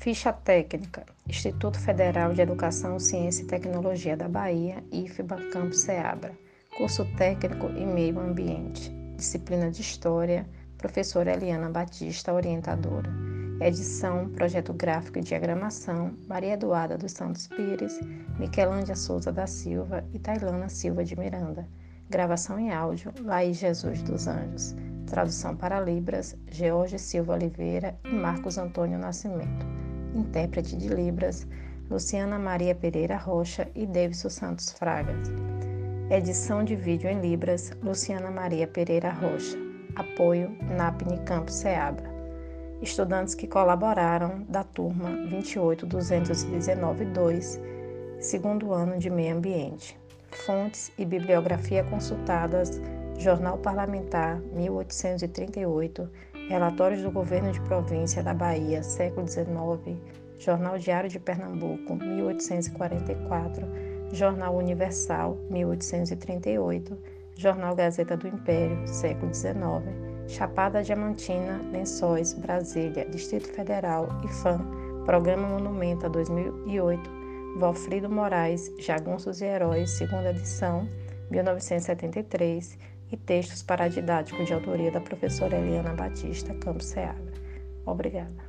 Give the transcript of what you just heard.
Ficha técnica: Instituto Federal de Educação, Ciência e Tecnologia da Bahia, IFBA Campus Seabra. Curso técnico e meio ambiente. Disciplina de História, professora Eliana Batista, orientadora. Edição, projeto gráfico e diagramação, Maria Eduarda dos Santos Pires, Miquelândia Souza da Silva e Tailana Silva de Miranda. Gravação em áudio, Laís Jesus dos Anjos. Tradução para Libras, George Silva Oliveira e Marcos Antônio Nascimento. Intérprete de Libras, Luciana Maria Pereira Rocha e Davidson Santos Fragas. Edição de vídeo em Libras, Luciana Maria Pereira Rocha. Apoio NAPNI Campo Seabra estudantes que colaboraram da turma 28219-2, segundo ano de Meio Ambiente. Fontes e bibliografia consultadas: Jornal Parlamentar, 1838, Relatórios do Governo de Província da Bahia, século XIX, Jornal Diário de Pernambuco, 1844, Jornal Universal, 1838, Jornal Gazeta do Império, século XIX, Chapada Diamantina, Lençóis, Brasília, Distrito Federal, IFAM, Programa Monumenta 2008, Valfrido Moraes, Jagunços e Heróis, segunda edição, 1973, e textos para didático de autoria da professora Eliana Batista Campos Seabra. Obrigada.